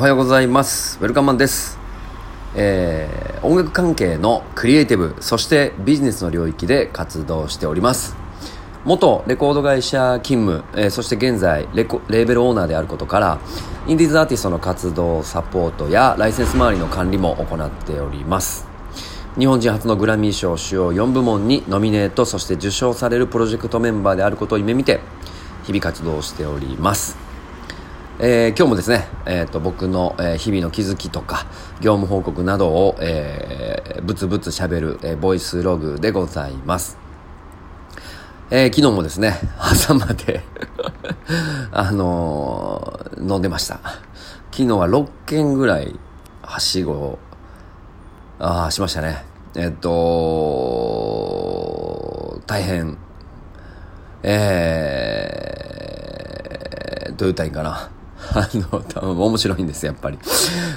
おはようございます。ウェルカムマンです、えー音楽関係のクリエイティブそしてビジネスの領域で活動しております。元レコード会社勤務、えーそして現在レコレーベルオーナーであることからインディーズアーティストの活動サポートやライセンス周りの管理も行っております。日本人初のグラミー賞主要4部門にノミネートそして受賞されるプロジェクトメンバーであることを夢見て日々活動しております。えー今日もですね、えー、と僕の、えー日々の気づきとか業務報告などを、えー、ブツブツしゃべる、えーボイスログでございます、えー昨日もですね朝まで あのー飲んでました。昨日は6件ぐらいはしごをあーしましたね。えっと大変えー、どう言ったらいいかな。あの、多分面白いんです、やっぱり。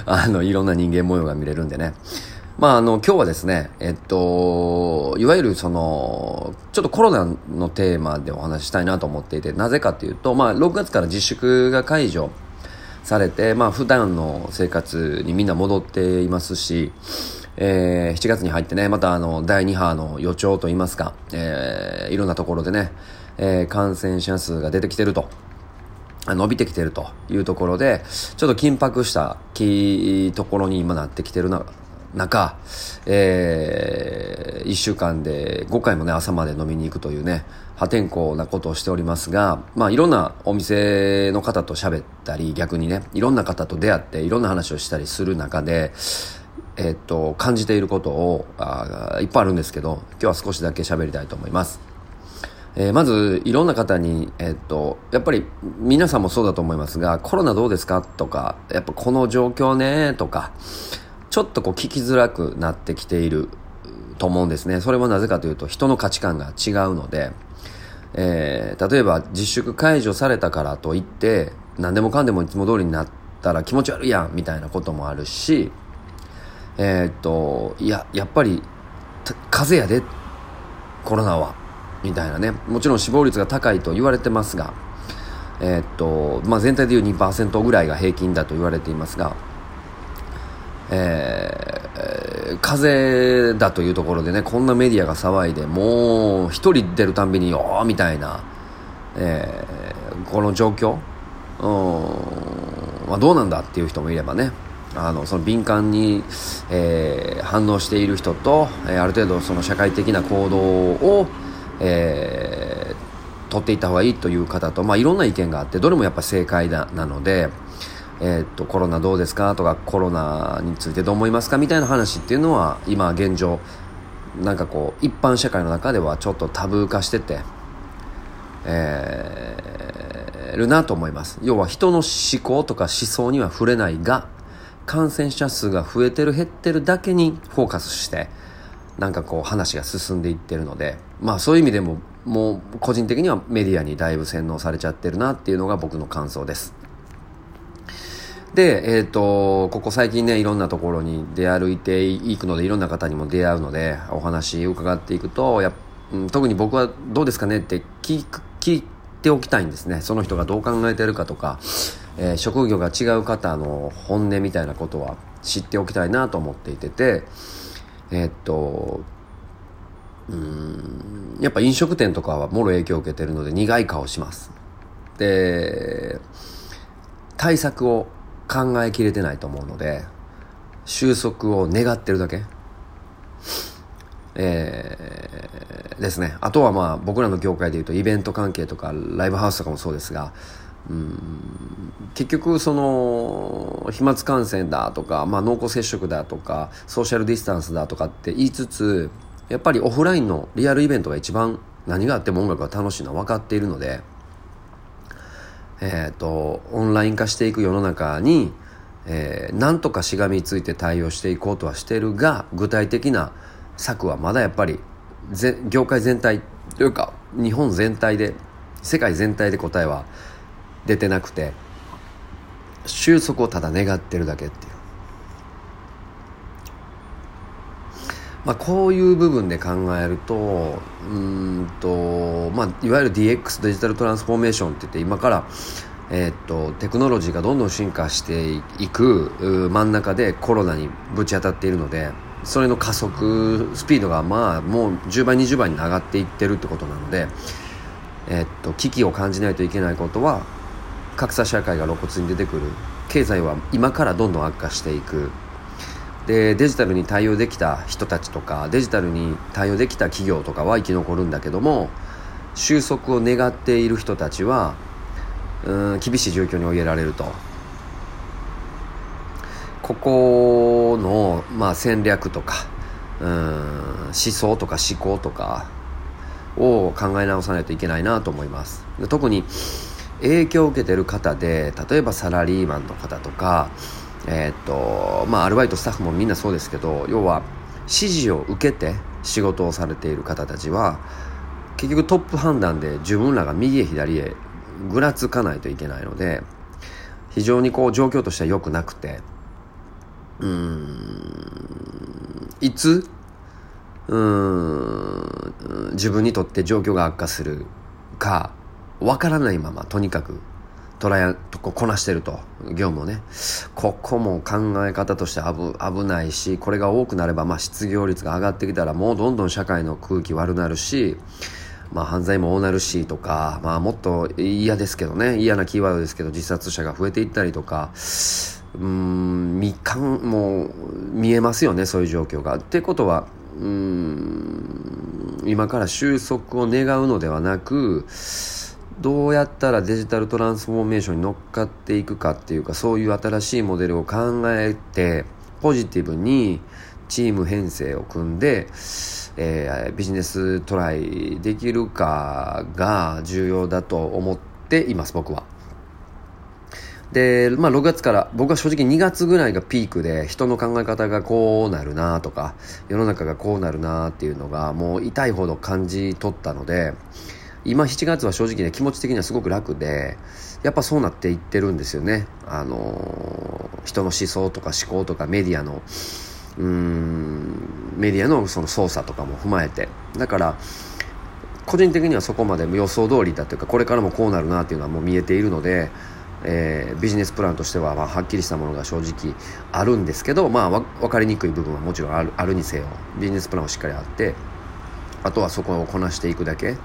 あの、いろんな人間模様が見れるんでね。まあ、あの、今日はですね、えっと、いわゆるその、ちょっとコロナのテーマでお話ししたいなと思っていて、なぜかというと、まあ、6月から自粛が解除されて、まあ、普段の生活にみんな戻っていますし、えー7月に入ってね、またあの、第2波の予兆といいますか、えーいろんなところでね、えー感染者数が出てきてると。伸びてきてるというところで、ちょっと緊迫したきところに今なってきてるな中、えー、1週間で5回もね、朝まで飲みに行くというね、破天荒なことをしておりますが、まあいろんなお店の方と喋ったり、逆にね、いろんな方と出会って、いろんな話をしたりする中で、えっと、感じていることをあいっぱいあるんですけど、今日は少しだけ喋りたいと思います。えーまず、いろんな方に、えっと、やっぱり皆さんもそうだと思いますが、コロナどうですかとか、やっぱこの状況ね、とか、ちょっとこう聞きづらくなってきていると思うんですね。それもなぜかというと、人の価値観が違うので、えー例えば自粛解除されたからといって、何でもかんでもいつも通りになったら気持ち悪いやん、みたいなこともあるし、えーっと、いや、やっぱり、風邪やで、コロナは、みたいなね。もちろん死亡率が高いと言われてますが、えーっと、まあ、全体でいう2%ぐらいが平均だと言われていますが、えー風邪だというところでね、こんなメディアが騒いで、もう一人出るたんびに、よーみたいな、えーこの状況、うんまあ、どうなんだっていう人もいればね、あのその敏感に、えー反応している人と、えーある程度その社会的な行動を、えー取っていった方がいいという方と、まあ、いろんな意見があってどれもやっぱ正解だなので、えーっとコロナどうですかとかコロナについてどう思いますかみたいな話っていうのは今現状なんかこう一般社会の中ではちょっとタブー化してて、えーるなと思います。要は人の思考とか思想には触れないが感染者数が増えてる減ってるだけにフォーカスしてなんかこう話が進んでいってるのでまあそういう意味でももう個人的にはメディアにだいぶ洗脳されちゃってるなっていうのが僕の感想ですで、えっ、と、ここ最近ね、いろんなところに出歩いていくので、いろんな方にも出会うので、お話伺っていくと、や特に僕はどうですかねって聞く聞いておきたいんですね。その人がどう考えてるかとか、えー職業が違う方の本音みたいなことは知っておきたいなと思っていてて、えっ、と、うんやっぱ飲食店とかはもろ影響を受けてるので苦い顔します。で、対策を考えきれてないと思うので収束を願ってるだけえーですねあとはまあ僕らの業界でいうとイベント関係とかライブハウスとかもそうですがうん。結局その飛沫感染だとか、まあ、濃厚接触だとかソーシャルディスタンスだとかって言いつつやっぱりオフラインのリアルイベントが一番何があっても音楽が楽しいのは分かっているのでえー、とオンライン化していく世の中に、えーなんとかしがみついて対応していこうとはしてるが具体的な策はまだやっぱりぜ業界全体というか日本全体で世界全体で答えは出てなくて収束をただ願ってるだけっていう。まあ、こういう部分で考えるとうんと、まあ、いわゆる DX デジタルトランスフォーメーションって言って今からえー、っとテクノロジーがどんどん進化していく真ん中でコロナにぶち当たっているのでそれの加速スピードがまあもう10倍20倍に上がっていってるってことなので、え、っと危機を感じないといけないことは格差社会が露骨に出てくる。経済は今からどんどん悪化していく。でデジタルに対応できた人たちとかデジタルに対応できた企業とかは生き残るんだけども収束を願っている人たちはうん厳しい状況に追いやられると。ここの、まあ、戦略とかうん思想とか思考とかを考え直さないといけないなと思います。特に影響を受けてる方で例えばサラリーマンの方とかえー、っとまあアルバイトスタッフもみんなそうですけど要は指示を受けて仕事をされている方たちは結局トップ判断で自分らが右へ左へぐらつかないといけないので非常にこう状況としては良くなくてうんいつうん自分にとって状況が悪化するかわからないままとにかくトライとこなしてると。業務をね。ここも考え方として危危ないしこれが多くなれば、まあ、失業率が上がってきたらもうどんどん社会の空気悪なるしまあ、犯罪も多なるしとか、まあ、もっと嫌ですけどね。嫌なキーワードですけど自殺者が増えていったりとか。うんみかんもう見えますよねそういう状況が。ってことはうん今から収束を願うのではなくどうやったらデジタルトランスフォーメーションに乗っかっていくかっていうかそういう新しいモデルを考えてポジティブにチーム編成を組んでえー、ビジネストライできるかが重要だと思っています僕は。で、まあ、6月から僕は正直2月ぐらいがピークで人の考え方がこうなるなとか世の中がこうなるなっていうのがもう痛いほど感じ取ったので今7月は正直ね気持ち的にはすごく楽でやっぱそうなっていってるんですよね。あの人の思想とか思考とかメディアのうんメディアのその操作とかも踏まえて。だから個人的にはそこまで予想通りだというかこれからもこうなるなっていうのはもう見えているので、えー、ビジネスプランとしてはまあはっきりしたものが正直あるんですけど、まあ、分かりにくい部分はもちろんあるあるにせよビジネスプランはしっかりあってあとはそこをこなしていくだけ。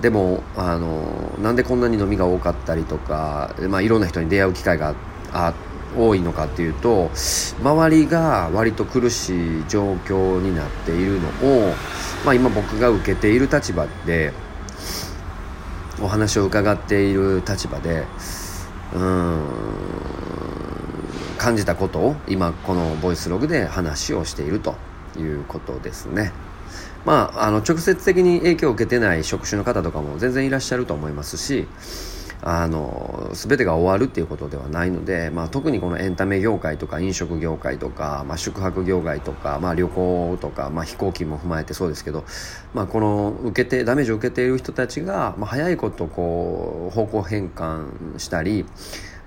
でもあのなんでこんなに飲みが多かったりとか、まあ、いろんな人に出会う機会があ多いのかっていうと周りが割と苦しい状況になっているのを、まあ、今僕が受けている立場でお話を伺っている立場でうん感じたことを今このボイスログで話をしているということですね。まあ、あの直接的に影響を受けてない職種の方とかも全然いらっしゃると思いますしあの全てが終わるっていうことではないので、まあ、特にこのエンタメ業界とか飲食業界とか、まあ、宿泊業界とか、まあ、旅行とか、まあ、飛行機も踏まえてそうですけど、まあ、この受けてダメージを受けている人たちが、まあ、早いことこう方向変換したり、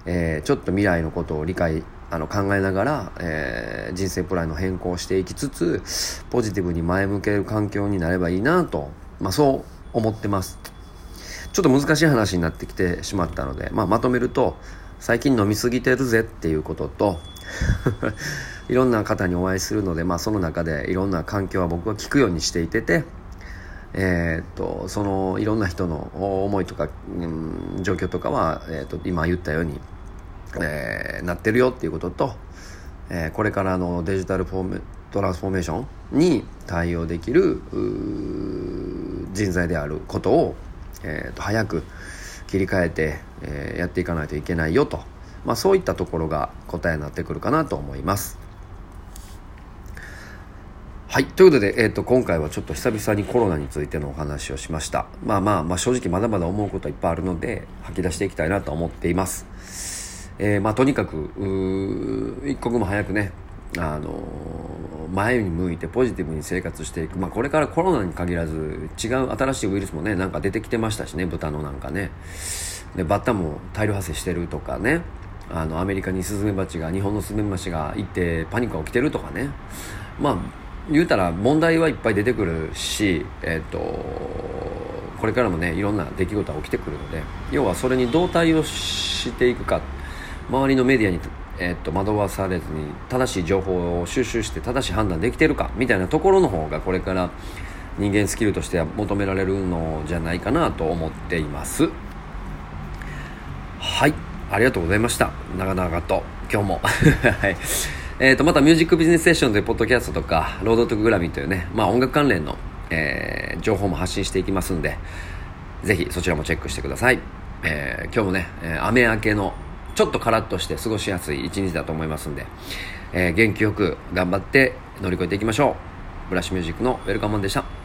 えー、ちょっと未来のことを理解あの考えながら、えー、人生プランの変更をしていきつつポジティブに前向ける環境になればいいなと、まあ、そう思ってます。ちょっと難しい話になってきてしまったので、まあ、まとめると最近飲み過ぎてるぜっていうことと いろんな方にお会いするので、まあ、その中でいろんな環境は僕は聞くようにしていてて、えー、っとそのいろんな人の思いとか、うん、状況とかは、えー、っと今言ったように、えー、なってるよっていうことと、えこれからのデジタルフォーメトランスフォーメーションに対応できる人材であることをえー、と早く切り替えて、えー、やっていかないといけないよと、まあ、そういったところが答えになってくるかなと思います。はい。ということで、えっ、ー、と、今回はちょっと久々にコロナについてのお話をしました。まあまあ、まあ正直まだまだ思うことはいっぱいあるので、吐き出していきたいなと思っています。えー、まあとにかく、一刻も早くね、あの前に向いてポジティブに生活していく、まあ、これからコロナに限らず違う新しいウイルスもねなんか出てきてましたしね豚のなんかね。でバッタも大量発生してるとかね。あのアメリカにスズメバチが日本のスズメバチが行ってパニックが起きてるとかね。まあ言うたら問題はいっぱい出てくるし、えっ、ー、とこれからもねいろんな出来事が起きてくるので要はそれにどう対応していくか周りのメディアに、えー、っと惑わされずに正しい情報を収集して正しい判断できてるかみたいなところの方がこれから人間スキルとしては求められるのじゃないかなと思っています。はいありがとうございました。長々と。今日もはい。えーと、またミュージックビジネスセッションでポッドキャストとかロードトゥグラミーというね、まあ、音楽関連の、えー、情報も発信していきますんでぜひそちらもチェックしてください、えー、今日もね、えー、雨明けのちょっとカラッとして過ごしやすい一日だと思いますんで、えー、元気よく頑張って乗り越えていきましょう。ブラッシュミュージックのウェルカムンでした。